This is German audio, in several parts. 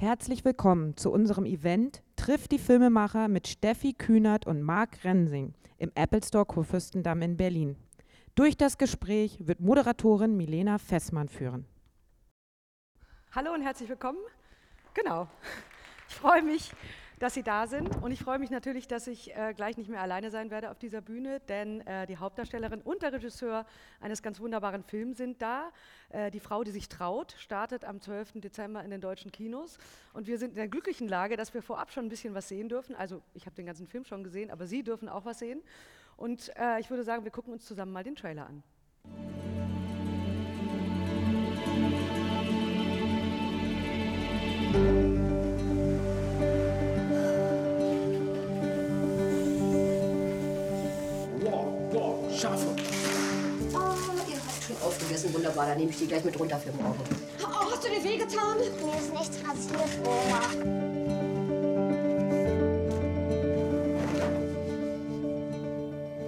Herzlich willkommen zu unserem Event Trifft die Filmemacher mit Steffi Kühnert und Marc Rensing im Apple Store Kurfürstendamm in Berlin. Durch das Gespräch wird Moderatorin Milena Fessmann führen. Hallo und herzlich willkommen. Genau. Ich freue mich, dass Sie da sind und ich freue mich natürlich, dass ich äh, gleich nicht mehr alleine sein werde auf dieser Bühne, denn äh, die Hauptdarstellerin und der Regisseur eines ganz wunderbaren Films sind da. Äh, die Frau, die sich traut, startet am 12. Dezember in den deutschen Kinos und wir sind in der glücklichen Lage, dass wir vorab schon ein bisschen was sehen dürfen. Also ich habe den ganzen Film schon gesehen, aber Sie dürfen auch was sehen. Und äh, ich würde sagen, wir gucken uns zusammen mal den Trailer an. Schafe. Oh, ihr habt schon aufgegessen. Wunderbar, dann nehme ich die gleich mit runter für morgen. Oh, hast du dir wehgetan? Mir ist nichts passiert, Oma.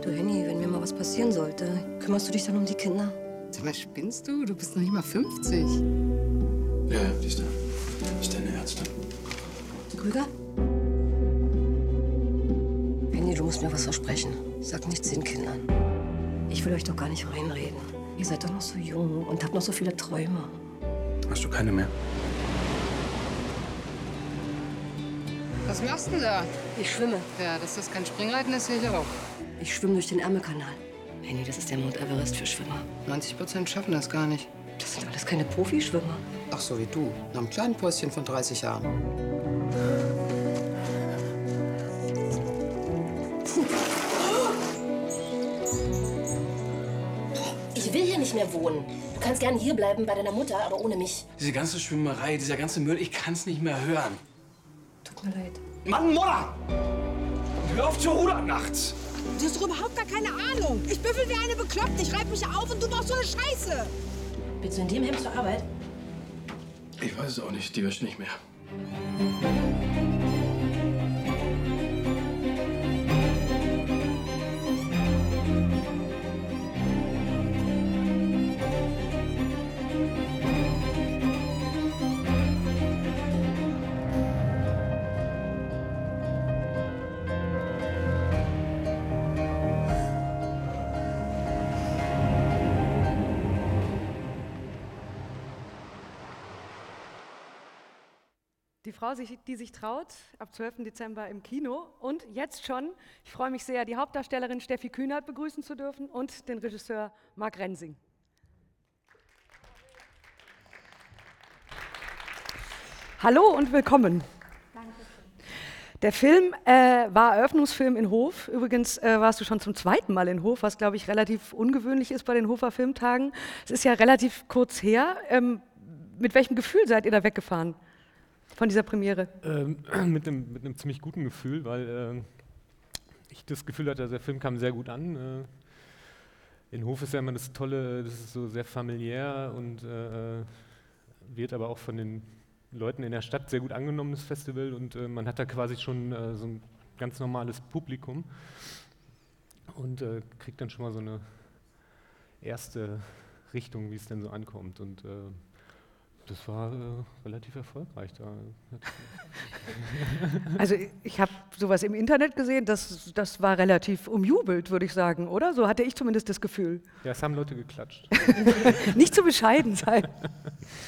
Du, Henny, wenn mir mal was passieren sollte, kümmerst du dich dann um die Kinder? Sag mal, spinnst du? Du bist noch nicht mal 50. Ja, ja, die ist da. Ist deine Ärztin. Krüger? Henny, du musst mir was versprechen. Sag nichts den Kindern. Ich will euch doch gar nicht reinreden. Ihr seid doch noch so jung und habt noch so viele Träume. Hast du keine mehr? Was machst du denn da? Ich schwimme. Ja, dass das kein Springreiten ist, sehe ich auch. Ich schwimme durch den Ärmelkanal. Henny, das ist der Mount Everest für Schwimmer. 90 Prozent schaffen das gar nicht. Das sind alles keine Profischwimmer. Ach so wie du. Nach einem kleinen Päuschen von 30 Jahren. Mehr wohnen. Du kannst gerne hier bleiben bei deiner Mutter, aber ohne mich. Diese ganze Schwimmerei, dieser ganze Müll, ich kann's nicht mehr hören. Tut mir leid. Mann, Mutter! Hör auf zu rudern nachts! Du hast doch überhaupt gar keine Ahnung. Ich büffel wie eine Bekloppte. Ich reib mich auf und du machst so eine Scheiße. Willst du in dem Hemd zur Arbeit? Ich weiß es auch nicht, die wäscht nicht mehr. Frau, die sich traut, ab 12. Dezember im Kino. Und jetzt schon, ich freue mich sehr, die Hauptdarstellerin Steffi Kühnert begrüßen zu dürfen und den Regisseur Marc Rensing. Hallo und willkommen. Der Film äh, war Eröffnungsfilm in Hof. Übrigens äh, warst du schon zum zweiten Mal in Hof, was, glaube ich, relativ ungewöhnlich ist bei den Hofer Filmtagen. Es ist ja relativ kurz her. Ähm, mit welchem Gefühl seid ihr da weggefahren von dieser Premiere? Ähm, mit, einem, mit einem ziemlich guten Gefühl, weil äh, ich das Gefühl hatte, der Film kam sehr gut an. Äh, in Hof ist ja immer das Tolle, das ist so sehr familiär und äh, wird aber auch von den Leuten in der Stadt sehr gut angenommen, das Festival. Und äh, man hat da quasi schon äh, so ein ganz normales Publikum und äh, kriegt dann schon mal so eine erste Richtung, wie es denn so ankommt. Und äh, das war äh, relativ erfolgreich da. Also ich habe sowas im Internet gesehen, das, das war relativ umjubelt, würde ich sagen, oder? So hatte ich zumindest das Gefühl. Ja, es haben Leute geklatscht. Nicht zu bescheiden sein.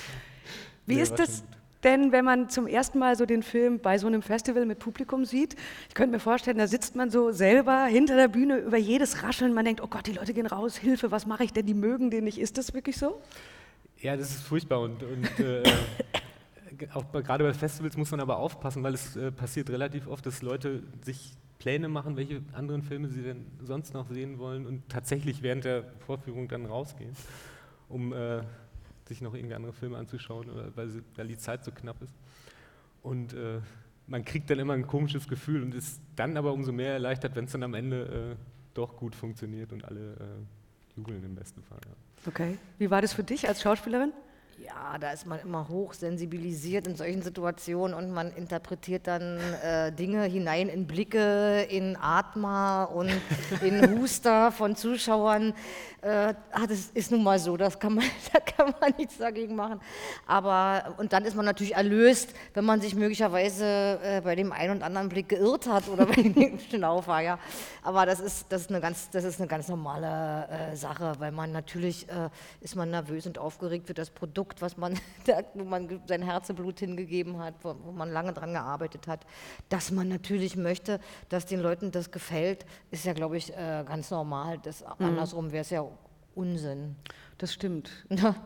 Wie Nee, ist das denn, wenn man zum ersten Mal so den Film bei so einem Festival mit Publikum sieht? Ich könnte mir vorstellen, da sitzt man so selber hinter der Bühne über jedes Rascheln. Man denkt, oh Gott, die Leute gehen raus, Hilfe, was mache ich denn? Die mögen den nicht. Ist das wirklich so? Ja, das ist furchtbar und, und äh, ge- auch gerade bei Festivals muss man aber aufpassen, weil es äh, passiert relativ oft, dass Leute sich Pläne machen, welche anderen Filme sie denn sonst noch sehen wollen und tatsächlich während der Vorführung dann rausgehen, um äh, sich noch irgendwie andere Filme anzuschauen, oder weil, sie, weil die Zeit so knapp ist. Und äh, man kriegt dann immer ein komisches Gefühl und ist dann aber umso mehr erleichtert, wenn es dann am Ende äh, doch gut funktioniert und alle äh, jubeln im besten Fall. Ja. Okay. Wie war das für dich als Schauspielerin? Ja, da ist man immer hochsensibilisiert in solchen Situationen und man interpretiert dann äh, Dinge hinein in Blicke, in Atma und in Huster von Zuschauern. Äh, ah, das ist nun mal so, das kann man, da kann man nichts dagegen machen. Aber, und dann ist man natürlich erlöst, wenn man sich möglicherweise äh, bei dem einen und anderen Blick geirrt hat oder bei dem war. Ja. Aber das ist, das, ist eine ganz, das ist eine ganz normale äh, Sache, weil man natürlich äh, ist man nervös und aufgeregt für das Produkt, was man, wo man sein Herzblut hingegeben hat, wo, wo man lange dran gearbeitet hat. Dass man natürlich möchte, dass den Leuten das gefällt, ist ja, glaube ich, äh, ganz normal. Das, mhm. Andersrum wäre es ja Unsinn. Das stimmt.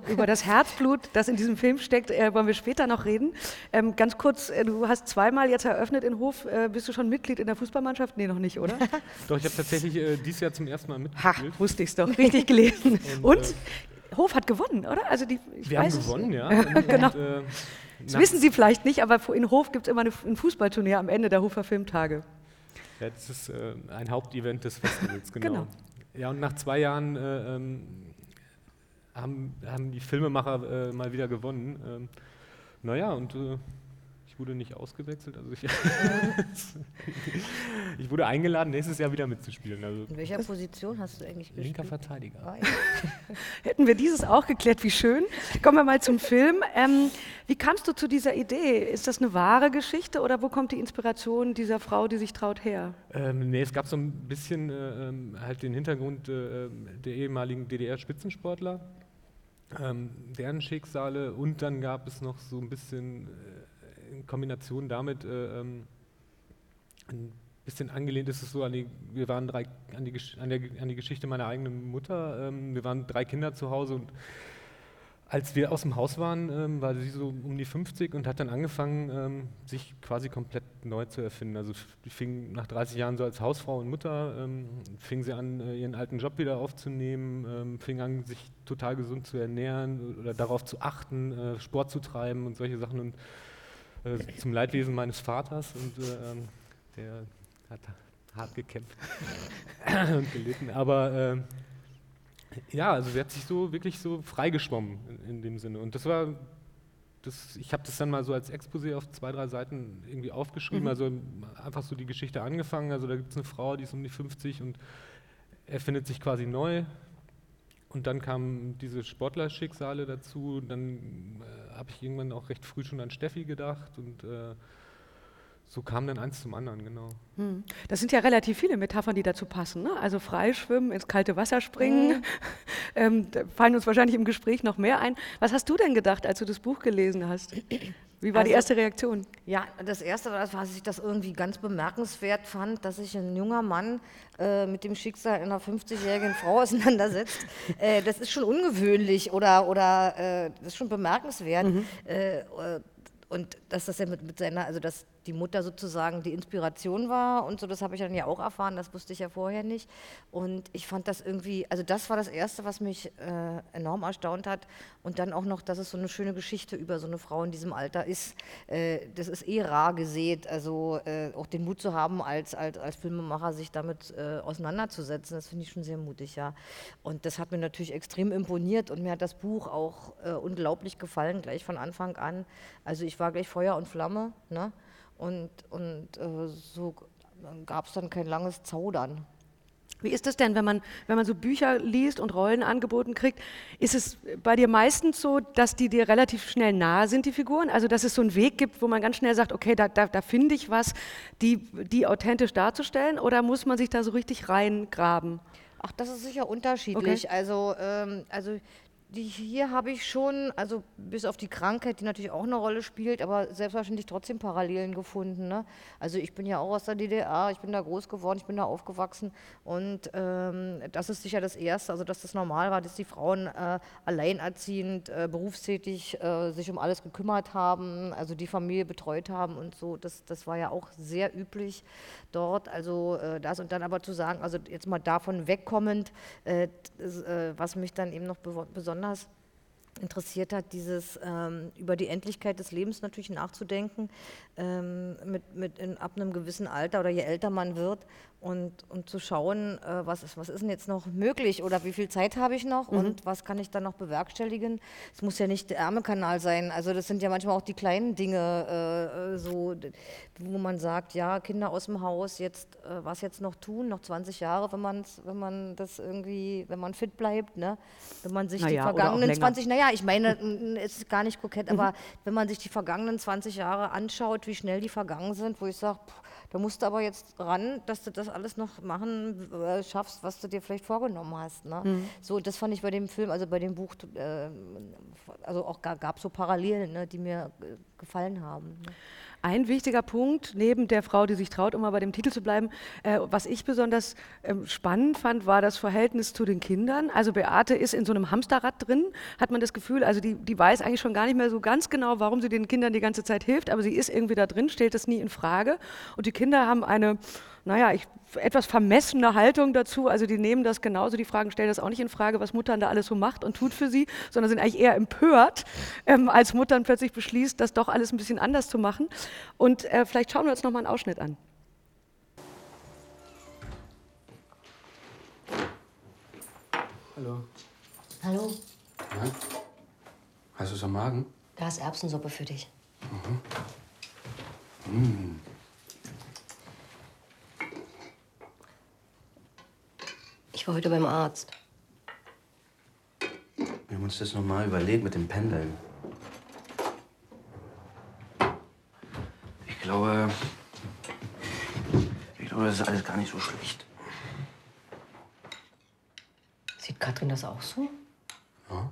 Über das Herzblut, das in diesem Film steckt, äh, wollen wir später noch reden. Ähm, ganz kurz, äh, du hast zweimal jetzt eröffnet in Hof. Äh, bist du schon Mitglied in der Fußballmannschaft? Nee, noch nicht, oder? Doch, ich habe tatsächlich äh, dieses Jahr zum ersten Mal mitgespielt. Ha, wusste ich es doch. Richtig gelesen. Und, und äh, Hof hat gewonnen, oder? Also die, wir haben gewonnen, ja. Genau. Und, äh, das wissen Sie vielleicht nicht, aber in Hof gibt es immer eine, ein Fußballturnier am Ende der Hofer Filmtage. Ja, das ist ein Hauptevent des Festivals, genau. genau. Ja, und nach zwei Jahren äh, ähm, haben, haben die Filmemacher äh, mal wieder gewonnen. Ähm, naja, und äh, ich wurde nicht ausgewechselt. Also ich, ich, wurde eingeladen, nächstes Jahr wieder mitzuspielen. Also In welcher Position hast du eigentlich gespielt? Linker Verteidiger. Ah, Hätten wir dieses auch geklärt, wie schön. Kommen wir mal zum Film. Ähm, wie kamst du zu dieser Idee? Ist das eine wahre Geschichte oder wo kommt die Inspiration dieser Frau, die sich traut, her? Ähm, nee, es gab so ein bisschen äh, ähm, halt den Hintergrund äh, der ehemaligen DDR-Spitzensportler ähm, deren Schicksale und dann gab es noch so ein bisschen äh, in Kombination damit äh, ähm, ein bisschen angelehnt ist es so an die, wir waren drei, an die, an, der, an die Geschichte meiner eigenen Mutter, ähm, wir waren drei Kinder zu Hause und als wir aus dem Haus waren, ähm, war sie so um die 50 und hat dann angefangen, ähm, sich quasi komplett neu zu erfinden. Also fing nach 30 Jahren so als Hausfrau und Mutter, ähm, fing sie an, äh, ihren alten Job wieder aufzunehmen, ähm, fing an, sich total gesund zu ernähren oder darauf zu achten, äh, Sport zu treiben und solche Sachen. Und zum Leidwesen meines Vaters und äh, ähm, der hat hart gekämpft und gelitten. Aber ähm, ja, also sie hat sich so wirklich so freigeschwommen in, in dem Sinne. Und das war, das, ich habe das dann mal so als Exposé auf zwei, drei Seiten irgendwie aufgeschrieben, mhm. also einfach so die Geschichte angefangen. Also da gibt es eine Frau, die ist um die 50 und erfindet sich quasi neu. Und dann kamen diese Sportlerschicksale dazu. Dann äh, habe ich irgendwann auch recht früh schon an Steffi gedacht und äh, so kam dann eins zum anderen, genau. Hm. Das sind ja relativ viele Metaphern, die dazu passen. Ne? Also freischwimmen, ins kalte Wasser springen. Mhm. ähm, da fallen uns wahrscheinlich im Gespräch noch mehr ein. Was hast du denn gedacht, als du das Buch gelesen hast? Wie war also, die erste Reaktion? Ja, das erste war, dass ich das irgendwie ganz bemerkenswert fand, dass sich ein junger Mann äh, mit dem Schicksal einer 50-jährigen Frau auseinandersetzt. äh, das ist schon ungewöhnlich oder, oder äh, das ist schon bemerkenswert. Mhm. Äh, und dass das ja mit, mit seiner, also dass die Mutter sozusagen die Inspiration war und so, das habe ich dann ja auch erfahren, das wusste ich ja vorher nicht. Und ich fand das irgendwie, also das war das Erste, was mich äh, enorm erstaunt hat. Und dann auch noch, dass es so eine schöne Geschichte über so eine Frau in diesem Alter ist. Äh, das ist eh rar gesät, also äh, auch den Mut zu haben, als, als, als Filmemacher sich damit äh, auseinanderzusetzen, das finde ich schon sehr mutig, ja. Und das hat mir natürlich extrem imponiert und mir hat das Buch auch äh, unglaublich gefallen, gleich von Anfang an. Also ich war gleich Feuer und Flamme, ne? Und, und äh, so gab es dann kein langes Zaudern. Wie ist das denn, wenn man, wenn man so Bücher liest und Rollen angeboten kriegt? Ist es bei dir meistens so, dass die dir relativ schnell nahe sind, die Figuren? Also, dass es so einen Weg gibt, wo man ganz schnell sagt, okay, da, da, da finde ich was, die, die authentisch darzustellen? Oder muss man sich da so richtig reingraben? Ach, das ist sicher unterschiedlich. Okay. Also, ähm, also die hier habe ich schon, also bis auf die Krankheit, die natürlich auch eine Rolle spielt, aber selbstverständlich trotzdem Parallelen gefunden. Ne? Also ich bin ja auch aus der DDR, ich bin da groß geworden, ich bin da aufgewachsen und ähm, das ist sicher das Erste, also dass das normal war, dass die Frauen äh, alleinerziehend, äh, berufstätig äh, sich um alles gekümmert haben, also die Familie betreut haben und so. Das, das war ja auch sehr üblich dort. Also äh, das und dann aber zu sagen, also jetzt mal davon wegkommend, äh, äh, was mich dann eben noch besonders interessiert hat, dieses ähm, über die Endlichkeit des Lebens natürlich nachzudenken, ähm, mit, mit in, ab einem gewissen Alter oder je älter man wird und, und zu schauen, äh, was, ist, was ist denn jetzt noch möglich oder wie viel Zeit habe ich noch mhm. und was kann ich dann noch bewerkstelligen. Es muss ja nicht der Ärmelkanal sein, also das sind ja manchmal auch die kleinen Dinge, äh, äh so, wo man sagt, ja, Kinder aus dem Haus, jetzt äh, was jetzt noch tun, noch 20 Jahre, wenn, man's, wenn man das irgendwie, wenn man fit bleibt, ne? wenn man sich naja, die vergangenen 20, naja, ich meine, es ist gar nicht kokett, mhm. aber wenn man sich die vergangenen 20 Jahre anschaut, wie schnell die vergangen sind, wo ich sage, da musst du aber jetzt ran, dass du das alles noch machen äh, schaffst, was du dir vielleicht vorgenommen hast. Ne? Mhm. So, das fand ich bei dem Film, also bei dem Buch, äh, also auch gab es so Parallelen, ne, die mir äh, gefallen haben. Ne? Ein wichtiger Punkt, neben der Frau, die sich traut, um mal bei dem Titel zu bleiben, äh, was ich besonders ähm, spannend fand, war das Verhältnis zu den Kindern. Also Beate ist in so einem Hamsterrad drin, hat man das Gefühl, also die, die weiß eigentlich schon gar nicht mehr so ganz genau, warum sie den Kindern die ganze Zeit hilft, aber sie ist irgendwie da drin, stellt das nie in Frage. Und die Kinder haben eine naja, ich, etwas vermessene Haltung dazu. Also die nehmen das genauso, die Fragen stellen das auch nicht in Frage, was Muttern da alles so macht und tut für sie, sondern sind eigentlich eher empört, ähm, als Muttern plötzlich beschließt, das doch alles ein bisschen anders zu machen. Und äh, vielleicht schauen wir uns noch mal einen Ausschnitt an. Hallo. Hallo. Ja? Hast du es am Magen? Da ist Erbsensuppe für dich. Mhm. Mmh. Ich war heute beim Arzt. Wir haben uns das nochmal überlegt mit dem Pendeln. Ich glaube, ich glaube, das ist alles gar nicht so schlecht. Sieht Katrin das auch so? Ja.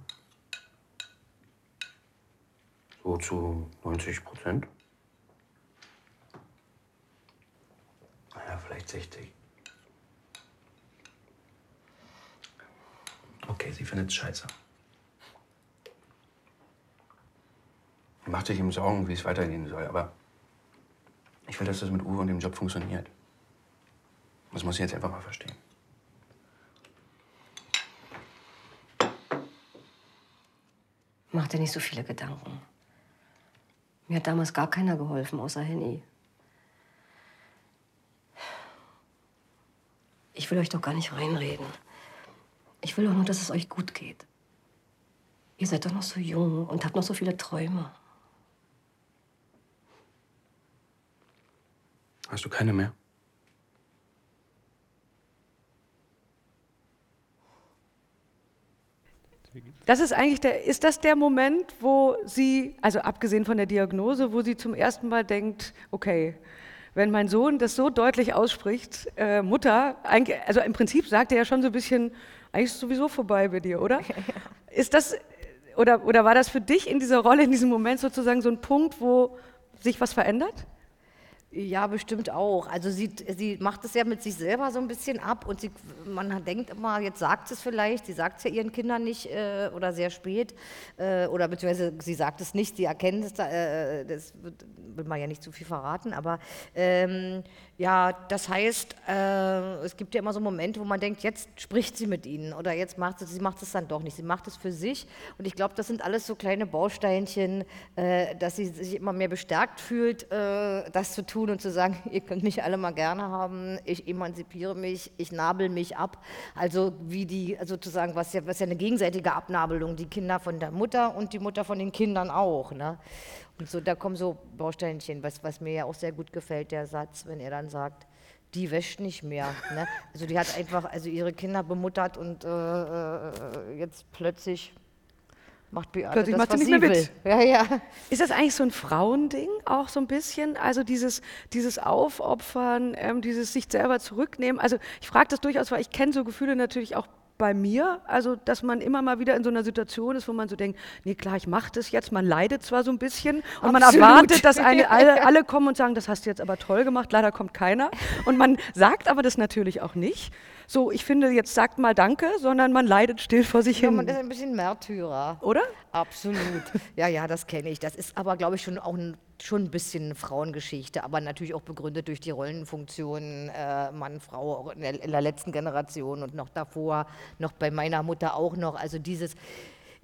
So zu 90 Prozent. Naja, vielleicht 60. Okay, sie findet es scheiße. Macht sich ihm Sorgen, wie es weitergehen soll, aber ich will, dass das mit Uwe und dem Job funktioniert. Das muss sie jetzt einfach mal verstehen. Mach dir nicht so viele Gedanken. Mir hat damals gar keiner geholfen, außer Henny. Ich will euch doch gar nicht reinreden. Ich will doch nur, dass es euch gut geht. Ihr seid doch noch so jung und habt noch so viele Träume. Hast du keine mehr? Das ist eigentlich der, ist das der Moment, wo sie, also abgesehen von der Diagnose, wo sie zum ersten Mal denkt, okay, wenn mein Sohn das so deutlich ausspricht, äh, Mutter, also im Prinzip sagt er ja schon so ein bisschen, eigentlich ist es sowieso vorbei bei dir, oder? Ist das, oder, oder war das für dich in dieser Rolle, in diesem Moment sozusagen so ein Punkt, wo sich was verändert? Ja, bestimmt auch. Also sie, sie macht es ja mit sich selber so ein bisschen ab und sie, man denkt immer, jetzt sagt es vielleicht, sie sagt es ja ihren Kindern nicht äh, oder sehr spät äh, oder beziehungsweise sie sagt es nicht, sie erkennen es, äh, das will man ja nicht zu viel verraten, aber ähm, ja, das heißt, äh, es gibt ja immer so Momente, wo man denkt, jetzt spricht sie mit ihnen oder jetzt macht sie, sie macht es dann doch nicht, sie macht es für sich und ich glaube, das sind alles so kleine Bausteinchen, äh, dass sie sich immer mehr bestärkt fühlt, äh, das zu tun und zu sagen, ihr könnt mich alle mal gerne haben, ich emanzipiere mich, ich nabel mich ab. Also wie die, sozusagen, was ja, was ja eine gegenseitige Abnabelung, die Kinder von der Mutter und die Mutter von den Kindern auch. Ne? Und so, da kommen so Bausteinchen, was, was mir ja auch sehr gut gefällt, der Satz, wenn er dann sagt, die wäscht nicht mehr. Ne? Also die hat einfach also ihre Kinder bemuttert und äh, äh jetzt plötzlich macht Beate Plötzlich das, macht sie nicht mehr mit. Ja, ja. Ist das eigentlich so ein Frauending auch so ein bisschen? Also dieses, dieses Aufopfern, ähm, dieses sich selber zurücknehmen. Also ich frage das durchaus, weil ich kenne so Gefühle natürlich auch bei mir, also dass man immer mal wieder in so einer Situation ist, wo man so denkt, nee klar, ich mache das jetzt, man leidet zwar so ein bisschen und Absolut. man erwartet, dass eine, alle, alle kommen und sagen, das hast du jetzt aber toll gemacht, leider kommt keiner. Und man sagt aber das natürlich auch nicht so, ich finde, jetzt sagt mal Danke, sondern man leidet still vor sich ja, hin. Man ist ein bisschen Märtyrer. Oder? Absolut. ja, ja, das kenne ich. Das ist aber, glaube ich, schon auch ein, schon ein bisschen Frauengeschichte, aber natürlich auch begründet durch die Rollenfunktionen äh, Mann, Frau in der, in der letzten Generation und noch davor, noch bei meiner Mutter auch noch. Also dieses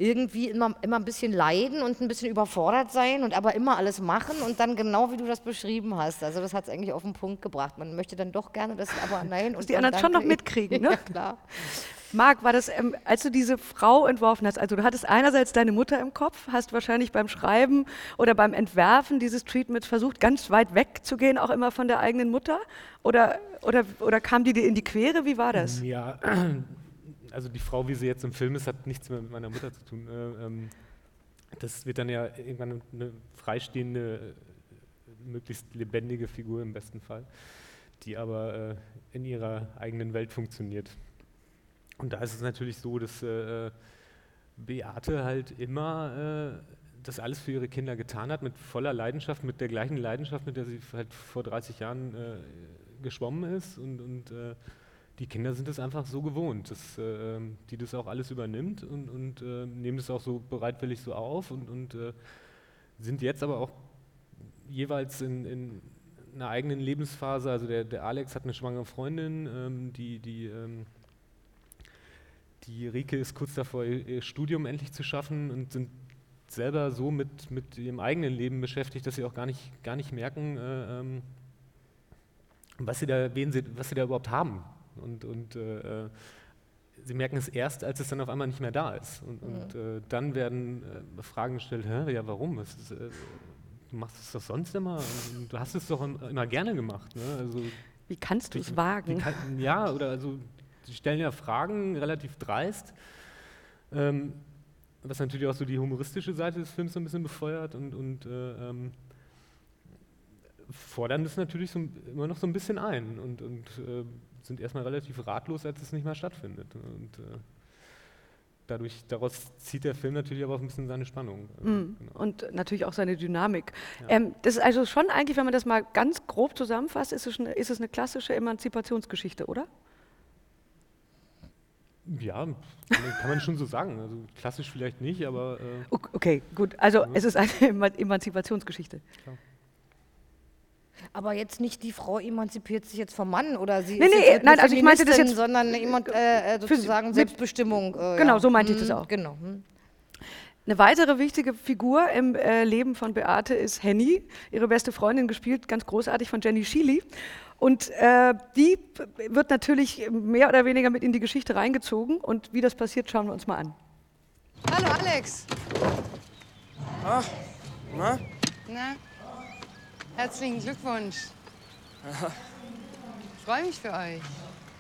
irgendwie immer, immer ein bisschen leiden und ein bisschen überfordert sein und aber immer alles machen und dann genau wie du das beschrieben hast. Also das hat es eigentlich auf den Punkt gebracht. Man möchte dann doch gerne das, aber nein. Und die anderen schon noch mitkriegen, ne? ja, klar. Marc, war das, ähm, als du diese Frau entworfen hast, also du hattest einerseits deine Mutter im Kopf, hast wahrscheinlich beim Schreiben oder beim Entwerfen dieses Treatments versucht, ganz weit wegzugehen, auch immer von der eigenen Mutter? Oder, oder, oder kam die dir in die Quere? Wie war das? Ja, also die Frau, wie sie jetzt im Film ist, hat nichts mehr mit meiner Mutter zu tun. Äh, ähm, das wird dann ja irgendwann eine freistehende, möglichst lebendige Figur im besten Fall, die aber äh, in ihrer eigenen Welt funktioniert. Und da ist es natürlich so, dass äh, Beate halt immer äh, das alles für ihre Kinder getan hat, mit voller Leidenschaft, mit der gleichen Leidenschaft, mit der sie halt vor 30 Jahren äh, geschwommen ist. Und, und äh, die Kinder sind es einfach so gewohnt, dass äh, die das auch alles übernimmt und, und äh, nehmen das auch so bereitwillig so auf und, und sind jetzt aber auch jeweils in, in, einer eigenen Lebensphase. Also der, der Alex hat eine schwangere Freundin, ähm, die, die ähm, die Rike ist kurz davor, ihr Studium endlich zu schaffen und sind selber so mit, mit ihrem eigenen Leben beschäftigt, dass sie auch gar nicht, gar nicht merken, äh, ähm, was, sie da, wen sie, was sie da überhaupt haben. Und, und äh, sie merken es erst, als es dann auf einmal nicht mehr da ist. Und, und äh, dann werden äh, Fragen gestellt, Hä, ja warum? Ist, äh, du machst es doch sonst immer und du hast es doch immer gerne gemacht. Ne? Also, wie kannst du es wagen? Kann, ja, oder also Sie stellen ja Fragen relativ dreist, ähm, was natürlich auch so die humoristische Seite des Films so ein bisschen befeuert und, und äh, ähm, fordern das natürlich so, immer noch so ein bisschen ein und, und äh, sind erstmal relativ ratlos, als es nicht mehr stattfindet. Und, äh, dadurch, daraus zieht der Film natürlich aber auch ein bisschen seine Spannung. Mhm. Genau. Und natürlich auch seine Dynamik. Ja. Ähm, das ist also schon eigentlich, wenn man das mal ganz grob zusammenfasst, ist es eine, ist es eine klassische Emanzipationsgeschichte, oder? Ja, kann man schon so sagen. Also klassisch vielleicht nicht, aber. Äh okay, gut. Also ja. es ist eine Emanzipationsgeschichte. Klar. Aber jetzt nicht die Frau emanzipiert sich jetzt vom Mann oder sie nee, ist nee, nein, also ich meinte das jetzt sondern jemand äh, äh sozusagen Selbstbestimmung. Äh, genau, ja. so meinte ich das mhm, auch. Genau. Hm. Eine weitere wichtige Figur im äh, Leben von Beate ist Henny, ihre beste Freundin, gespielt ganz großartig von Jenny Schiele. Und äh, die wird natürlich mehr oder weniger mit in die Geschichte reingezogen. Und wie das passiert, schauen wir uns mal an. Hallo Alex. Ach, na? Na, herzlichen Glückwunsch. Ich freue mich für euch.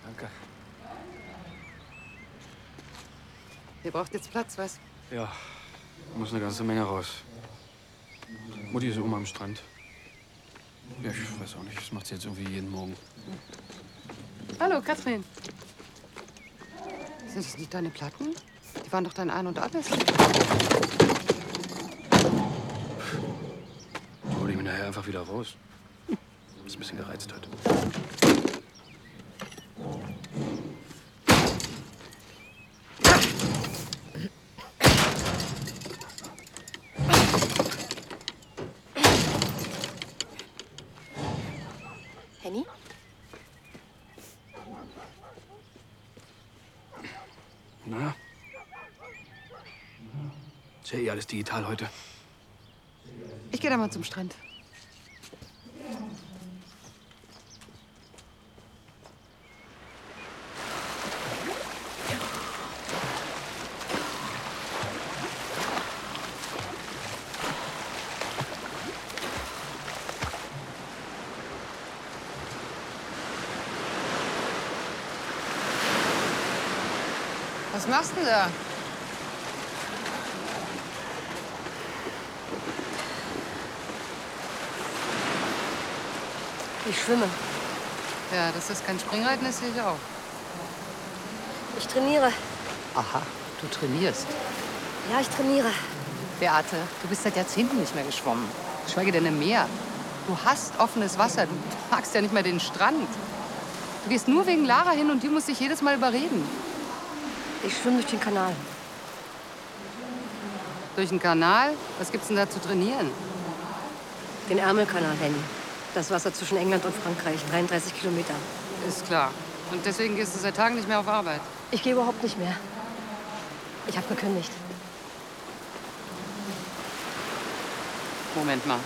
Danke. Ihr braucht jetzt Platz, was? Ja, muss eine ganze Menge raus. Mutti ist oben am Strand. Ja, ich weiß auch nicht. Das macht sie jetzt irgendwie jeden Morgen. Hallo, Katrin. Sind das nicht deine Platten? Die waren doch dein Ein- und Alles. Die hole ich mir nachher einfach wieder raus. Was ein bisschen gereizt hat. Ist ja eh alles digital heute. Ich gehe da mal zum Strand. Machst du denn da? Ich schwimme. Ja, das ist kein Springreiten, das sehe ich auch. Ich trainiere. Aha, du trainierst. Ja, ich trainiere. Beate, du bist seit Jahrzehnten nicht mehr geschwommen. Geschweige denn im Meer. Du hast offenes Wasser. Du magst ja nicht mehr den Strand. Du gehst nur wegen Lara hin und die muss dich jedes Mal überreden. Ich schwimme durch den Kanal. Durch den Kanal? Was gibt's denn da zu trainieren? Den Ärmelkanal, Henny. Das Wasser zwischen England und Frankreich, 33 Kilometer. Ist klar. Und deswegen gehst du seit Tagen nicht mehr auf Arbeit? Ich gehe überhaupt nicht mehr. Ich habe gekündigt. Moment mal.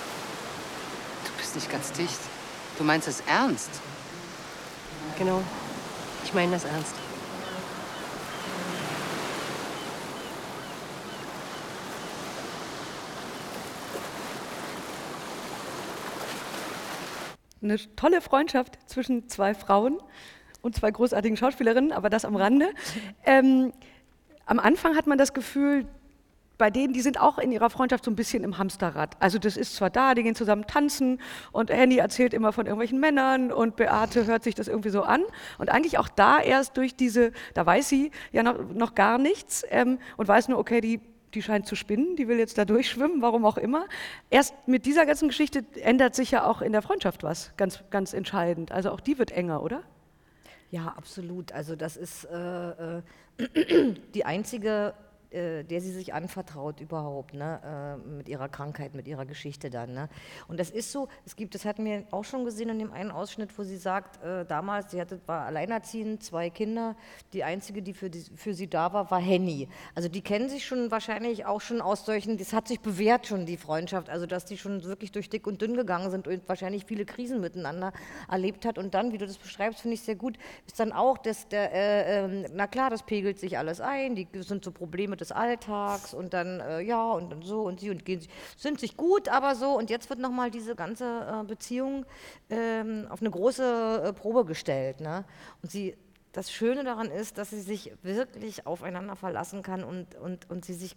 Du bist nicht ganz dicht. Du meinst es ernst? Genau. Ich meine das ernst. Eine tolle Freundschaft zwischen zwei Frauen und zwei großartigen Schauspielerinnen, aber das am Rande. Ähm, am Anfang hat man das Gefühl, bei denen, die sind auch in ihrer Freundschaft so ein bisschen im Hamsterrad. Also das ist zwar da, die gehen zusammen tanzen und Henny erzählt immer von irgendwelchen Männern und Beate hört sich das irgendwie so an. Und eigentlich auch da erst durch diese, da weiß sie ja noch, noch gar nichts ähm, und weiß nur, okay, die, die scheint zu spinnen, die will jetzt da durchschwimmen, warum auch immer. Erst mit dieser ganzen Geschichte ändert sich ja auch in der Freundschaft was, ganz, ganz entscheidend. Also auch die wird enger, oder? Ja, absolut. Also das ist äh, äh, die einzige äh, der sie sich anvertraut überhaupt, ne? Äh, mit ihrer Krankheit, mit ihrer Geschichte dann. Ne? Und das ist so, es gibt, das hatten wir auch schon gesehen in dem einen Ausschnitt, wo sie sagt, äh, damals, sie hatte, war alleinerziehend, zwei Kinder, die einzige, die für, die für sie da war, war Henny. Also die kennen sich schon wahrscheinlich auch schon aus solchen, das hat sich bewährt schon, die Freundschaft, also dass die schon wirklich durch dick und dünn gegangen sind und wahrscheinlich viele Krisen miteinander erlebt hat. Und dann, wie du das beschreibst, finde ich sehr gut, ist dann auch, dass der, äh, ähm, na klar, das pegelt sich alles ein, die sind so Probleme des Alltags und dann äh, ja und dann so und sie und gehen, sind sich gut, aber so und jetzt wird nochmal diese ganze äh, Beziehung ähm, auf eine große äh, Probe gestellt. Ne? Und sie, das Schöne daran ist, dass sie sich wirklich aufeinander verlassen kann und, und, und sie sich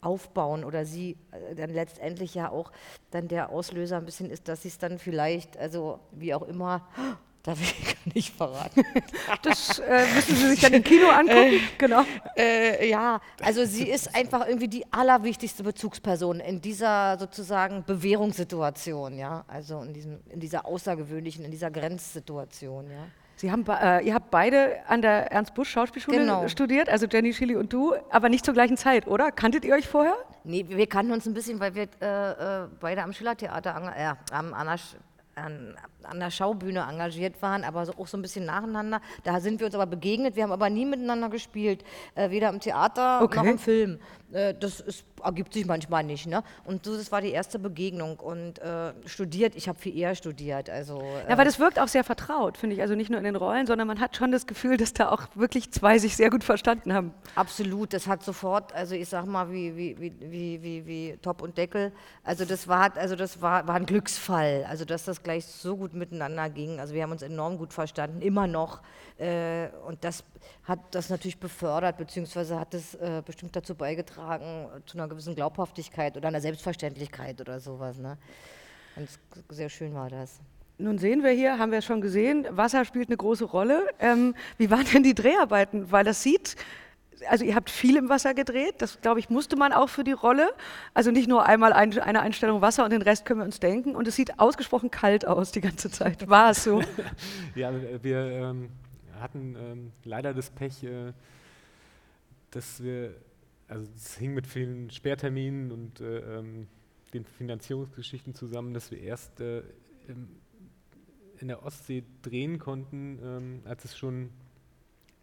aufbauen oder sie äh, dann letztendlich ja auch dann der Auslöser ein bisschen ist, dass sie es dann vielleicht, also wie auch immer, Darf ich gar nicht verraten. Das äh, müssen Sie sich dann im Kino angucken. Äh, genau. Äh, ja, also sie ist einfach irgendwie die allerwichtigste Bezugsperson in dieser sozusagen Bewährungssituation, ja. Also in, diesem, in dieser außergewöhnlichen, in dieser Grenzsituation, ja. Sie haben, äh, ihr habt beide an der Ernst Busch Schauspielschule genau. studiert, also Jenny Schilly und du, aber nicht zur gleichen Zeit, oder? Kanntet ihr euch vorher? Nee, wir kannten uns ein bisschen, weil wir äh, äh, beide am Schillertheater, äh, am Anna an, an der Schaubühne engagiert waren, aber so, auch so ein bisschen nacheinander. Da sind wir uns aber begegnet, wir haben aber nie miteinander gespielt, äh, weder im Theater okay. noch im Film. Äh, das ist, ergibt sich manchmal nicht. Ne? Und so, das war die erste Begegnung. Und äh, studiert, ich habe viel eher studiert. Also, ja, weil das wirkt auch sehr vertraut, finde ich. Also nicht nur in den Rollen, sondern man hat schon das Gefühl, dass da auch wirklich zwei sich sehr gut verstanden haben. Absolut, das hat sofort, also ich sag mal, wie, wie, wie, wie, wie, wie Top und Deckel. Also das war, also das war, war ein Glücksfall. Also dass das gleich so gut miteinander ging. Also wir haben uns enorm gut verstanden, immer noch. Äh, und das hat das natürlich befördert, beziehungsweise hat es äh, bestimmt dazu beigetragen, zu einer gewissen Glaubhaftigkeit oder einer Selbstverständlichkeit oder sowas. Ne? Ganz sehr schön war das. Nun sehen wir hier, haben wir schon gesehen, Wasser spielt eine große Rolle. Ähm, wie waren denn die Dreharbeiten? Weil das sieht, also ihr habt viel im Wasser gedreht, das glaube ich musste man auch für die Rolle. Also nicht nur einmal ein, eine Einstellung Wasser und den Rest können wir uns denken. Und es sieht ausgesprochen kalt aus die ganze Zeit. War es so? ja, wir ähm, hatten ähm, leider das Pech, äh, dass wir, also es hing mit vielen Sperrterminen und äh, ähm, den Finanzierungsgeschichten zusammen, dass wir erst äh, in der Ostsee drehen konnten, ähm, als es schon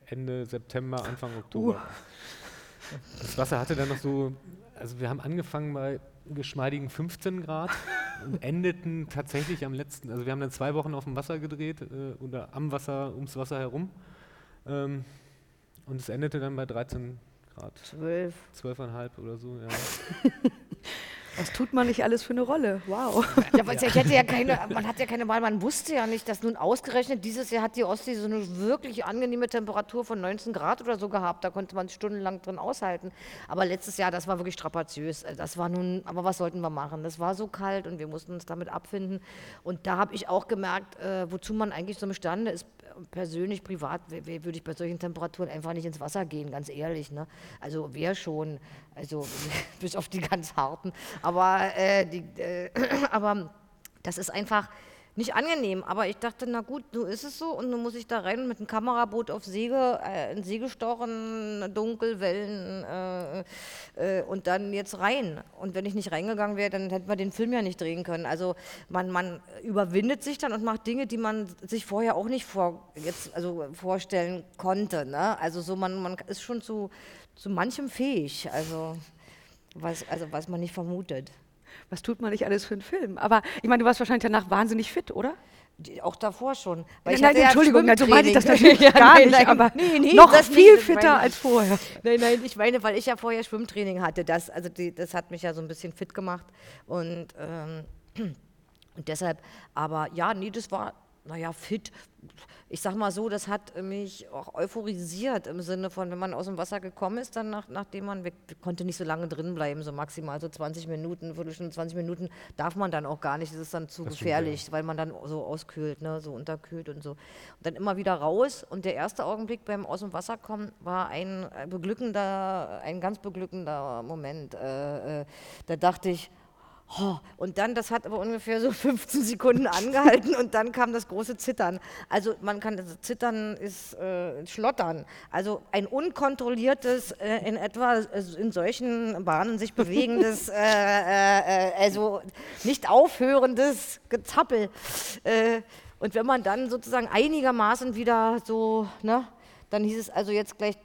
Ende September, Anfang Oktober uh. Das Wasser hatte dann noch so, also wir haben angefangen bei geschmeidigen 15 Grad und endeten tatsächlich am letzten, also wir haben dann zwei Wochen auf dem Wasser gedreht äh, oder am Wasser, ums Wasser herum. Ähm, und es endete dann bei 13 Grad. 12. 12,5 oder so, ja. Was tut man nicht alles für eine Rolle? Wow. Ja, ja. hätte ja keine, man hat ja keine Wahl, man wusste ja nicht, dass nun ausgerechnet dieses Jahr hat die Ostsee so eine wirklich angenehme Temperatur von 19 Grad oder so gehabt. Da konnte man stundenlang drin aushalten. Aber letztes Jahr, das war wirklich strapaziös. Das war nun, aber was sollten wir machen? Das war so kalt und wir mussten uns damit abfinden. Und da habe ich auch gemerkt, äh, wozu man eigentlich so imstande ist, persönlich, privat, würde ich bei solchen Temperaturen einfach nicht ins Wasser gehen, ganz ehrlich. Ne? Also wer schon, also bis auf die ganz harten. Aber, äh, die, äh, aber das ist einfach nicht angenehm. Aber ich dachte, na gut, nun ist es so und nun muss ich da rein mit einem Kameraboot auf Säge, äh, in See gestochen, Dunkelwellen äh, äh, und dann jetzt rein. Und wenn ich nicht reingegangen wäre, dann hätten wir den Film ja nicht drehen können. Also man, man überwindet sich dann und macht Dinge, die man sich vorher auch nicht vor, jetzt, also vorstellen konnte. Ne? Also so man, man ist schon zu, zu manchem fähig. Also was, also was man nicht vermutet. Was tut man nicht alles für einen Film? Aber ich meine, du warst wahrscheinlich danach wahnsinnig fit, oder? Die, auch davor schon. Weil nein, ja Entschuldigung, nein, so meine ich das natürlich Ja, gar nein, nicht, nein, aber nee, noch viel nicht, fitter als vorher. Nein, nein, ich meine, weil ich ja vorher Schwimmtraining hatte, das, also die, das hat mich ja so ein bisschen fit gemacht und, ähm, und deshalb, aber ja, nee, das war, naja, fit. Ich sag mal so, das hat mich auch euphorisiert im Sinne von, wenn man aus dem Wasser gekommen ist, dann nach, nachdem man, wir, konnte nicht so lange drin bleiben, so maximal so 20 Minuten, Viertelstunde, 20 Minuten darf man dann auch gar nicht, das ist dann zu Das stimmt, gefährlich, weil man dann so auskühlt, ne, so unterkühlt und so. Und dann immer wieder raus und der erste Augenblick beim aus dem Wasser kommen war ein äh, beglückender, ein ganz beglückender Moment. Äh, äh, da dachte ich, Oh, und dann, das hat aber ungefähr so 15 Sekunden angehalten und dann kam das große Zittern. Also man kann, also Zittern ist äh, Schlottern. Also ein unkontrolliertes, äh, in etwa äh, in solchen Bahnen sich bewegendes, äh, äh, äh, also nicht aufhörendes Gezappel. Und wenn man dann sozusagen einigermaßen wieder so, ne, dann hieß es also jetzt gleich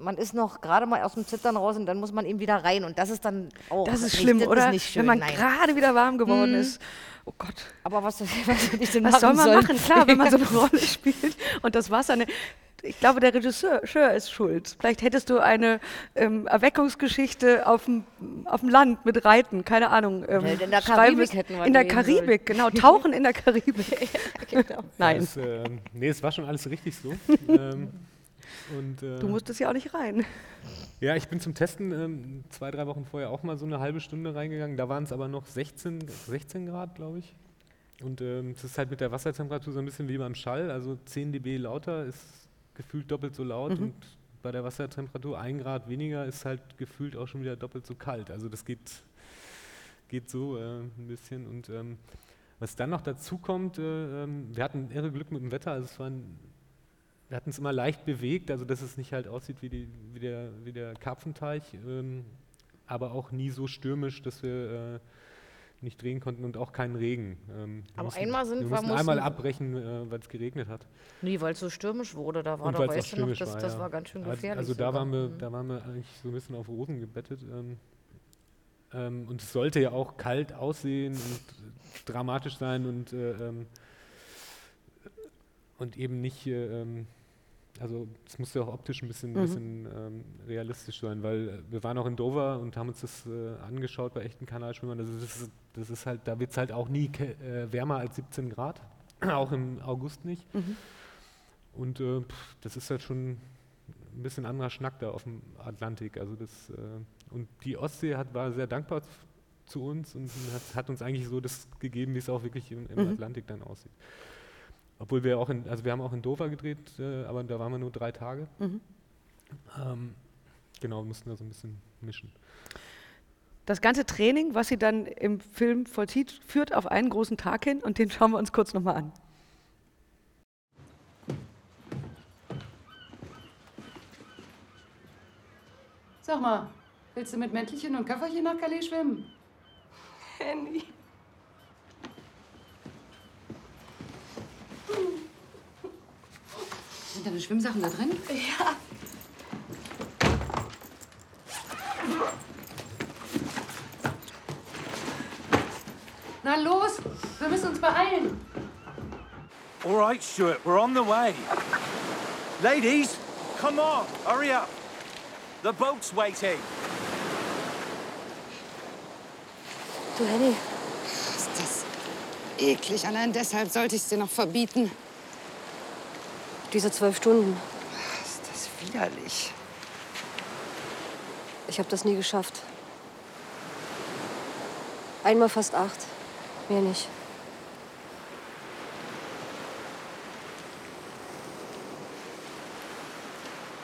man ist noch gerade mal aus dem Zittern raus und dann muss man eben wieder rein und das ist dann auch Das ist schlimm, das oder? Ist nicht schön, Wenn man gerade wieder warm geworden Mhm. ist. Oh Gott. Aber was, was denn Was soll machen man sollen? machen? Klar, wenn man so eine Rolle spielt und das Wasser. Ne, ich glaube, der Regisseur ist schuld. Vielleicht hättest du eine ähm, Erweckungsgeschichte auf dem, auf dem Land mit Reiten, keine Ahnung. Ähm, Ja, in der Karibik hätten wir In der drehen sollen. Karibik, genau. Tauchen in der Karibik. genau. Nein. Das, ähm, nee, es war schon alles richtig so. ähm, und, äh, Du musstest ja auch nicht rein. Ja, ich bin zum Testen ähm, zwei, drei Wochen vorher auch mal so eine halbe Stunde reingegangen. Da waren es aber noch 16, 16 Grad, glaube ich. Und ähm, es ist halt mit der Wassertemperatur so ein bisschen wie beim Schall. Also 10 dB lauter ist gefühlt doppelt so laut Mhm. und bei der Wassertemperatur ein Grad weniger ist halt gefühlt auch schon wieder doppelt so kalt. Also das geht, geht so äh, ein bisschen. Und ähm, was dann noch dazu kommt, äh, ähm, wir hatten irre Glück mit dem Wetter. Also es waren wir hatten es immer leicht bewegt, also dass es nicht halt aussieht wie, die, wie, der, wie der Karpfenteich, ähm, aber auch nie so stürmisch, dass wir äh, nicht drehen konnten und auch keinen Regen. Ähm, wir Aber mussten, einmal sind wir wir- mussten einmal mussten- abbrechen, äh, weil es geregnet hat. Nee, weil es so stürmisch wurde, da war und doch, weißt du noch, das, war. das ja. war ganz schön Also- gefährlich. Also da sogar. waren, wir, Mhm. da waren wir eigentlich so ein bisschen auf Rosen gebettet. Ähm, ähm, und es sollte ja auch kalt aussehen und dramatisch sein und, äh, ähm, und eben nicht, äh, ähm, also es musste auch optisch ein bisschen, Mhm. bisschen ähm, realistisch sein, weil äh, wir waren auch in Dover und haben uns das äh, angeschaut bei echten Kanalschwimmern. Also das ist, das ist halt, da wird es halt auch nie äh, wärmer als 17 Grad, auch im August nicht. Mhm. Und äh, pff, das ist halt schon ein bisschen anderer Schnack da auf dem Atlantik. Also das, äh, und die Ostsee hat, war sehr dankbar zu uns und hat, hat uns eigentlich so das gegeben, wie es auch wirklich im, im Mhm. Atlantik dann aussieht. Obwohl wir auch in, also wir haben auch in Dover gedreht, äh, aber da waren wir nur drei Tage. Mhm. Ähm, genau, mussten da so ein bisschen mischen. Das ganze Training, was sie dann im Film vollzieht, führt auf einen großen Tag hin und den schauen wir uns kurz nochmal an. Sag mal, willst du mit Mäntelchen und Köfferchen nach Calais schwimmen? Henny. Sind deine Schwimmsachen da drin? Ja. Na los, wir müssen uns beeilen. All right, Stuart, we're on the way. Ladies, come on, hurry up. The boat's waiting. Du, Henny. Eklig. Allein deshalb sollte ich es dir noch verbieten. Diese zwölf Stunden. Ist das widerlich. Ich habe das nie geschafft. Einmal fast acht. Mehr nicht.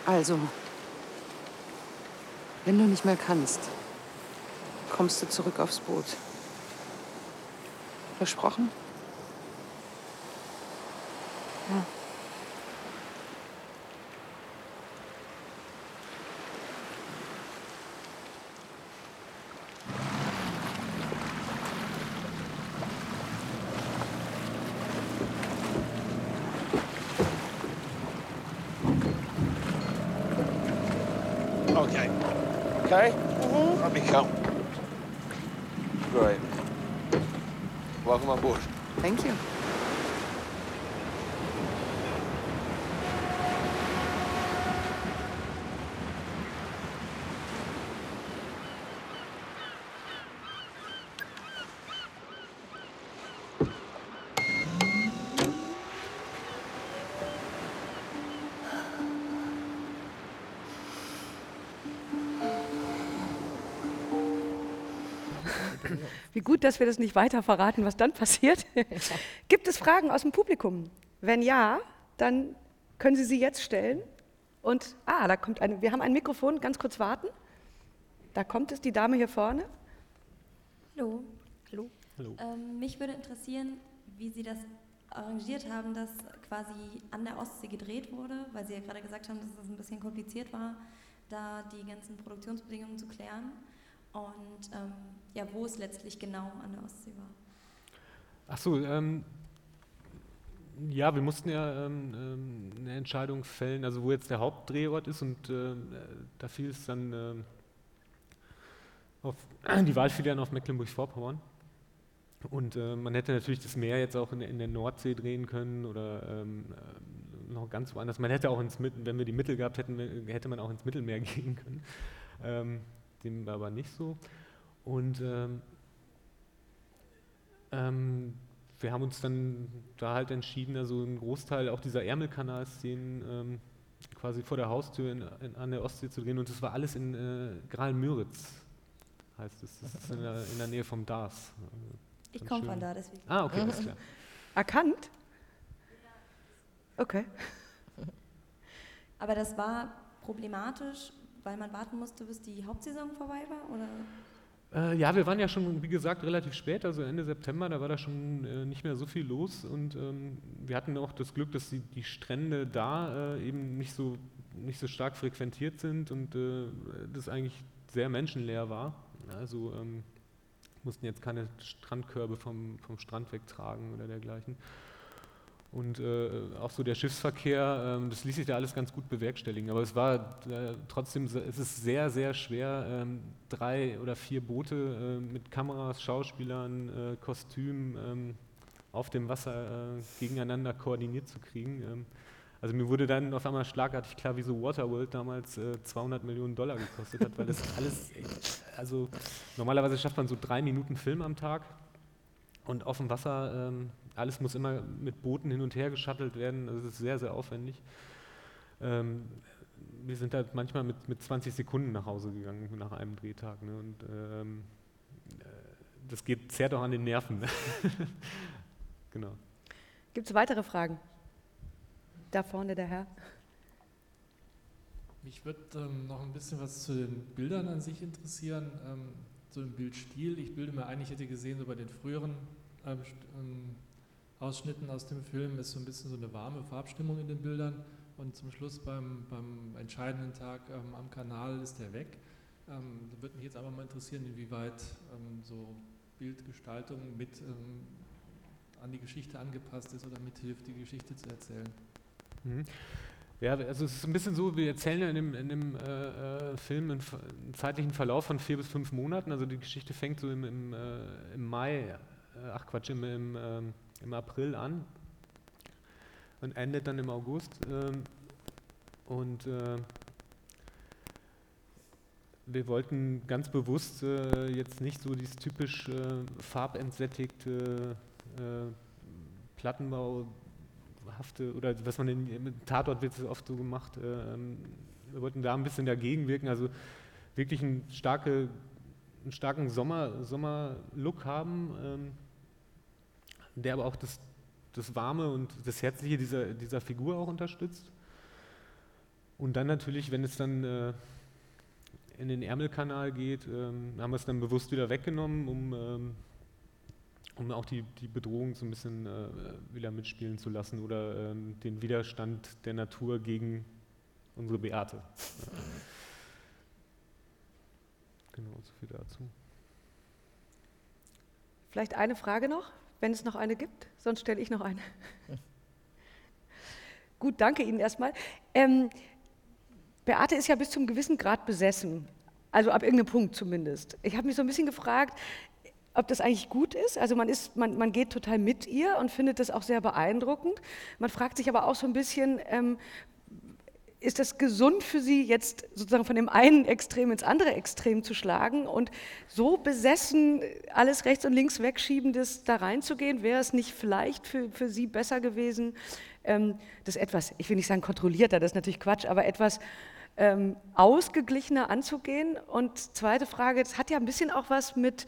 Also, wenn du nicht mehr kannst, kommst du zurück aufs Boot. Versprochen? Ja. Wie gut, dass wir das nicht weiter verraten, was dann passiert. Gibt es Fragen aus dem Publikum? Wenn ja, dann können Sie sie jetzt stellen. Und, ah, da kommt eine, wir haben ein Mikrofon, ganz kurz warten. Da kommt es, die Dame hier vorne. Hallo. Hallo. Ähm, mich würde interessieren, wie Sie das arrangiert haben, dass quasi an der Ostsee gedreht wurde, weil Sie ja gerade gesagt haben, dass es ein bisschen kompliziert war, da die ganzen Produktionsbedingungen zu klären. Und ähm, ja, wo es letztlich genau an der Ostsee war. Ach so, ähm, ja, wir mussten ja ähm, ähm, eine Entscheidung fällen, also wo jetzt der Hauptdrehort ist und äh, da fiel es dann äh, auf, die Wahl fiel dann auf Mecklenburg-Vorpommern. Und äh, man hätte natürlich das Meer jetzt auch in, in der Nordsee drehen können oder ähm, äh, noch ganz woanders. Man hätte auch ins, wenn wir die Mittel gehabt hätten, hätte man auch ins Mittelmeer gehen können. Ähm, dem war aber nicht so. Und ähm, ähm, wir haben uns dann da halt entschieden, also einen Großteil auch dieser Ärmelkanal-Szenen ähm, quasi vor der Haustür in, in, an der Ostsee zu drehen. Und das war alles in äh, Graal-Müritz, heißt es. Das ist in der, in der Nähe vom Dars. Ich komme von da, deswegen. Ah, okay, alles klar. Erkannt? Okay. Aber das war problematisch, weil man warten musste, bis die Hauptsaison vorbei war? Oder? Äh, ja, wir waren ja schon, wie gesagt, relativ spät, also Ende September, da war da schon äh, nicht mehr so viel los und ähm, wir hatten auch das Glück, dass die, die Strände da äh, eben nicht so, nicht so stark frequentiert sind und äh, das eigentlich sehr menschenleer war. Also ähm, mussten jetzt keine Strandkörbe vom, vom Strand wegtragen oder dergleichen. Und äh, auch so der Schiffsverkehr, ähm, das ließ sich da alles ganz gut bewerkstelligen. Aber es war äh, trotzdem, es ist sehr, sehr schwer, ähm, drei oder vier Boote äh, mit Kameras, Schauspielern, äh, Kostümen ähm, auf dem Wasser äh, gegeneinander koordiniert zu kriegen. Ähm. also mir wurde dann auf einmal schlagartig klar, wie so Waterworld damals 200 äh, Millionen Dollar gekostet hat, weil das alles, also normalerweise schafft man so drei Minuten Film am Tag und auf dem Wasser ähm, alles muss immer mit Booten hin und her geschattelt werden. Das ist sehr, sehr aufwendig. Ähm, wir sind halt manchmal mit, mit 20 Sekunden nach Hause gegangen nach einem Drehtag. Ne? Und ähm, äh, das geht, zerrt auch an den Nerven. genau. Gibt es weitere Fragen? Da vorne der Herr. Mich würde ähm, noch ein bisschen was zu den Bildern an sich interessieren, ähm, so im Bildstil. Ich bilde mir ein, ich hätte gesehen, so bei den früheren ähm, ähm Ausschnitten aus dem Film ist so ein bisschen so eine warme Farbstimmung in den Bildern und zum Schluss beim, beim entscheidenden Tag ähm, am Kanal ist der weg. Ähm, da würde mich jetzt aber mal interessieren, inwieweit ähm, so Bildgestaltung mit ähm, an die Geschichte angepasst ist oder mithilft, die Geschichte zu erzählen. Mhm. Ja, also es ist ein bisschen so, wir erzählen ja in dem, in dem äh, äh Film einen, zeitlichen Verlauf von vier bis fünf Monaten. Also die Geschichte fängt so im, im, äh, im Mai, ach Quatsch, im, im ähm, im April an und endet dann im August. Ähm, und äh, wir wollten ganz bewusst äh, jetzt nicht so dieses typisch äh, farbentsättigte äh, Plattenbauhafte oder was man in, im Tatort wird oft so gemacht. Ähm, wir wollten da ein bisschen dagegen wirken, also wirklich einen, starke, einen starken Sommer, Sommerlook haben. Der aber auch das, das Warme und das Herzliche dieser, dieser Figur auch unterstützt. Und dann natürlich, wenn es dann äh, in den Ärmelkanal geht, ähm, haben wir es dann bewusst wieder weggenommen, um, ähm, um auch die, die Bedrohung so ein bisschen äh, wieder mitspielen zu lassen oder ähm, den Widerstand der Natur gegen unsere Beate. genau, so viel dazu. Vielleicht eine Frage noch? Wenn es noch eine gibt. Sonst stelle ich noch eine. Gut, danke Ihnen erstmal. Ähm, Beate ist ja bis zum gewissen Grad besessen, also ab irgendeinem Punkt zumindest. Ich habe mich so ein bisschen gefragt, ob das eigentlich gut ist. Also man, ist, man, man geht total mit ihr und findet das auch sehr beeindruckend. Man fragt sich aber auch so ein bisschen, ähm, ist das gesund für Sie, jetzt sozusagen von dem einen Extrem ins andere Extrem zu schlagen und so besessen alles rechts und links wegschiebendes da reinzugehen? Wäre es nicht vielleicht für, für Sie besser gewesen, ähm, das etwas, ich will nicht sagen kontrollierter, das ist natürlich Quatsch, aber etwas ähm, ausgeglichener anzugehen? Und zweite Frage, das hat ja ein bisschen auch was mit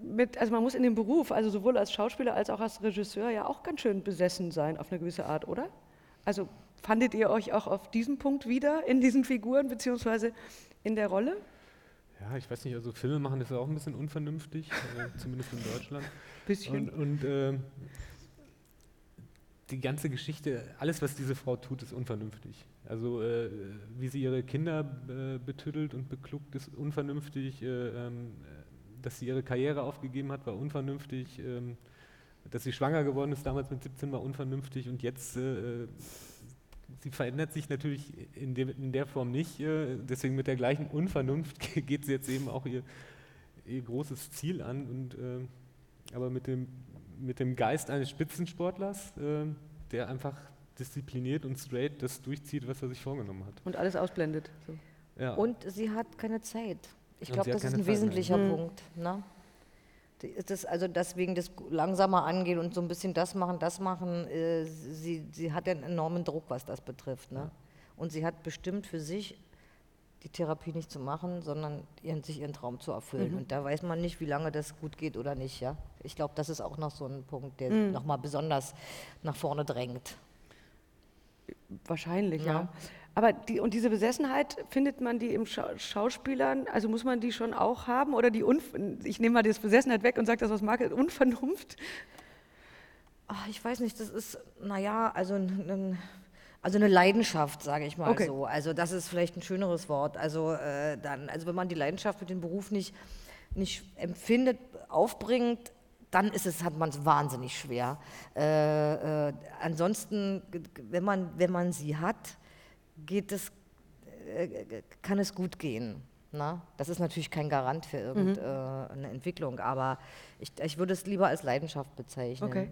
mit, also man muss in dem Beruf, also sowohl als Schauspieler als auch als Regisseur, ja auch ganz schön besessen sein auf eine gewisse Art, oder? Also fandet ihr euch auch auf diesem Punkt wieder in diesen Figuren beziehungsweise in der Rolle? Ja, ich weiß nicht, also Filme machen ist ja auch ein bisschen unvernünftig, äh, zumindest in Deutschland. Bisschen. Und, und äh, die ganze Geschichte, alles, was diese Frau tut, ist unvernünftig. Also äh, wie sie ihre Kinder äh, betüdelt und bekluckt, ist unvernünftig. Äh, ähm, dass sie ihre Karriere aufgegeben hat, war unvernünftig. Ähm, dass sie schwanger geworden ist damals mit 17 war unvernünftig und jetzt äh, sie verändert sich natürlich in, de, in der Form nicht. Äh, deswegen mit der gleichen Unvernunft geht sie jetzt eben auch ihr, ihr großes Ziel an. Und, äh, aber mit dem, mit dem Geist eines Spitzensportlers, äh, der einfach diszipliniert und straight das durchzieht, was er sich vorgenommen hat. Und alles ausblendet. So. Ja. Und sie hat keine Zeit. Ich glaube, das ist ein wesentlicher mehr. Punkt. Ne? Das, also deswegen das langsamer angehen und so ein bisschen das machen, das machen. Äh, sie, sie hat einen enormen Druck, was das betrifft. Ne? Und sie hat bestimmt für sich die Therapie nicht zu machen, sondern ihren, sich ihren Traum zu erfüllen. Mhm. Und da weiß man nicht, wie lange das gut geht oder nicht. Ja? Ich glaube, das ist auch noch so ein Punkt, der mhm. nochmal besonders nach vorne drängt. Wahrscheinlich, ja. ja. Aber die, und diese Besessenheit, findet man die im Scha Schauspielern, also muss man die schon auch haben? Oder die, Unf ich nehme mal das Besessenheit weg und sage das, was mag, Unvernunft? Ach, ich weiß nicht, das ist, naja, also ein, also eine Leidenschaft, sage ich mal okay. so. Also das ist vielleicht ein schöneres Wort. Also äh, dann, also wenn man die Leidenschaft für den Beruf nicht, nicht empfindet, aufbringt, dann ist es, hat man es wahnsinnig schwer. Äh, äh, ansonsten, wenn man, wenn man sie hat, geht es, äh, kann es gut gehen. Na? Ne? Das ist natürlich kein Garant für irgendeine mhm. Entwicklung, aber ich, ich würde es lieber als Leidenschaft bezeichnen. Okay.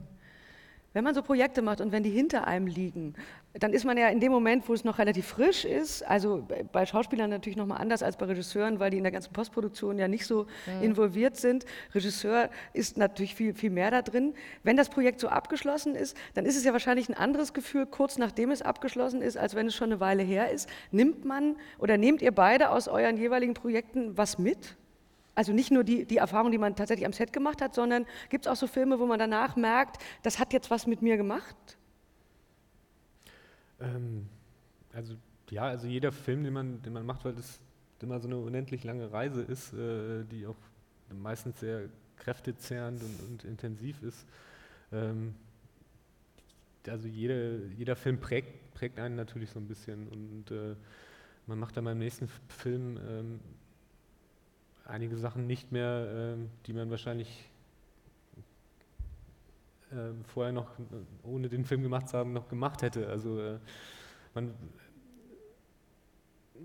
Wenn man so Projekte macht und wenn die hinter einem liegen, dann ist man ja in dem Moment, wo es noch relativ frisch ist, also bei Schauspielern natürlich nochmal anders als bei Regisseuren, weil die in der ganzen Postproduktion ja nicht so mhm. involviert sind. Regisseur ist natürlich viel, viel mehr da drin. Wenn das Projekt so abgeschlossen ist, dann ist es ja wahrscheinlich ein anderes Gefühl, kurz nachdem es abgeschlossen ist, als wenn es schon eine Weile her ist. Nimmt man oder nehmt ihr beide aus euren jeweiligen Projekten was mit? Also nicht nur die, die Erfahrung, die man tatsächlich am Set gemacht hat, sondern gibt es auch so Filme, wo man danach merkt, das hat jetzt was mit mir gemacht? Ähm, also ja, also jeder Film, den man, den man macht, weil das immer so eine unendlich lange Reise ist, äh, die auch meistens sehr kräftezehrend und, und intensiv ist. Ähm, also jede, jeder Film prägt, prägt einen natürlich so ein bisschen und äh, man macht dann beim nächsten Film ähm, einige Sachen nicht mehr, äh, die man wahrscheinlich äh, vorher noch, ohne den Film gemacht zu haben, noch gemacht hätte. Also äh, man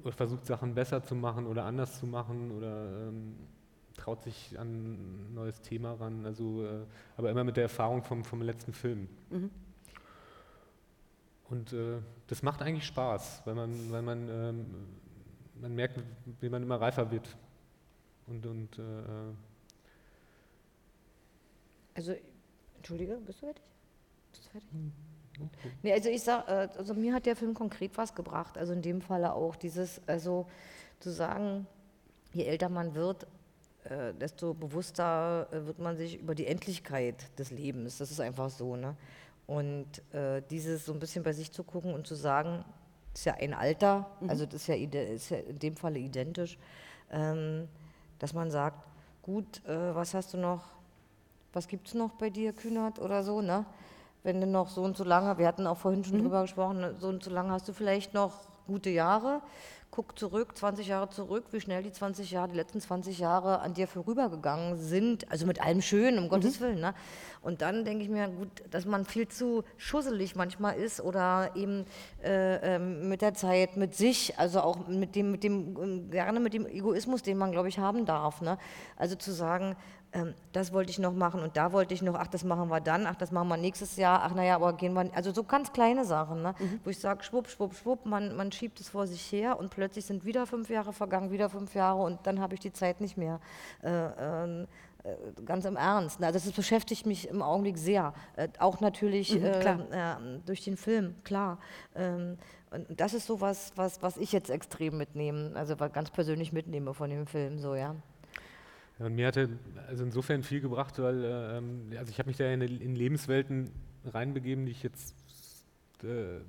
versucht Sachen besser zu machen oder anders zu machen oder ähm, traut sich an ein neues Thema ran. Also, äh, aber immer mit der Erfahrung vom, vom letzten Film. Mhm. Und äh, das macht eigentlich Spaß, weil man, weil man, ähm, man merkt, wie man immer reifer wird und, und äh, also, Entschuldige, bist du fertig? Bist du fertig? Hm, okay. Nee, also ich sag, äh, also mir hat der Film konkret was gebracht, also in dem Falle auch dieses, also zu sagen, je älter man wird, äh, desto bewusster äh, wird man sich über die Endlichkeit des Lebens. Das ist einfach so, ne? Und äh, dieses so ein bisschen bei sich zu gucken und zu sagen, das ist ja ein Alter, mhm. also das ist ja, ist ja, in dem Falle identisch. Ähm, dass man sagt, gut, äh, was hast du noch, was gibt es noch bei dir, Kühnert oder so, ne? Wenn du noch so und so lange, wir hatten auch vorhin schon mhm. drüber gesprochen, ne, so und so lange hast du vielleicht noch gute Jahre, guck zurück, 20 Jahre zurück, wie schnell die 20 Jahre, die letzten 20 Jahre an dir vorübergegangen sind, also mit allem Schönen, um mhm. Gottes Willen. Ne? Und dann denke ich mir, gut, dass man viel zu schusselig manchmal ist oder eben äh, äh, mit der Zeit, mit sich, also auch mit dem, mit dem, ähm, gerne mit dem Egoismus, den man, glaube ich, haben darf. Ne? Also zu sagen, ähm, das wollte ich noch machen und da wollte ich noch, ach, das machen wir dann, ach, das machen wir nächstes Jahr, ach, naja, aber gehen wir, also so ganz kleine Sachen, ne? Mhm. wo ich sage, schwupp, schwupp, schwupp, man, man schiebt es vor sich her und plötzlich sind wieder fünf Jahre vergangen, wieder fünf Jahre und dann habe ich die Zeit nicht mehr. Äh, ähm, äh, ganz im Ernst. Also das beschäftigt mich im Augenblick sehr. Äh, auch natürlich Mhm, äh, äh, durch den Film, klar. Ähm, und das ist so was, was, was ich jetzt extrem mitnehme, also ganz persönlich mitnehme von dem Film, so, ja. Ja, und mir hatte also insofern viel gebracht, weil äh, ähm, also ich habe mich da in, in Lebenswelten reinbegeben, die ich jetzt äh,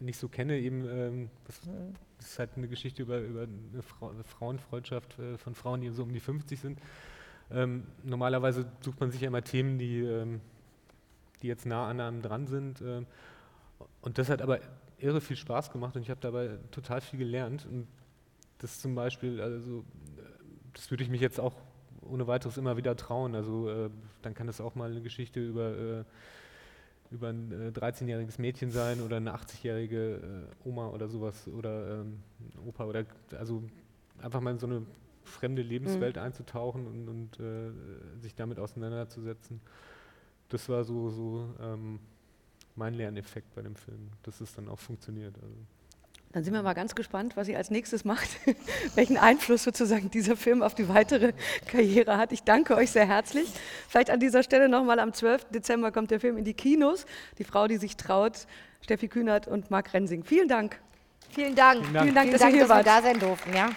nicht so kenne. Eben, ähm, das, Mhm. das ist halt eine Geschichte über, über eine, eine Frauenfreundschaft äh, von Frauen, die so um die 50 sind. Ähm, normalerweise sucht man sich ja immer Themen, die, ähm, die jetzt nah an einem dran sind. ähm, und das hat aber irre viel Spaß gemacht und ich habe dabei total viel gelernt. Und das zum Beispiel, also äh, das würde ich mich jetzt auch ohne weiteres immer wieder trauen. Also äh, dann kann das auch mal eine Geschichte über, äh, über ein äh, 13-jähriges Mädchen sein oder eine 80-jährige äh, Oma oder sowas oder ähm, Opa oder also einfach mal in so eine fremde Lebenswelt einzutauchen und, und äh, sich damit auseinanderzusetzen. Das war so, so ähm, mein Lerneffekt bei dem Film, dass es dann auch funktioniert. Also. Dann sind wir mal ganz gespannt, was sie als nächstes macht, welchen Einfluss sozusagen dieser Film auf die weitere Karriere hat. Ich danke euch sehr herzlich. Vielleicht an dieser Stelle nochmal am 12. Dezember kommt der Film in die Kinos. Die Frau, die sich traut, Steffi Kühnert und Marc Rensing. Vielen Dank. Vielen Dank. Vielen Dank. Vielen Dank, dass ihr hier dass wir da sein durften, ja.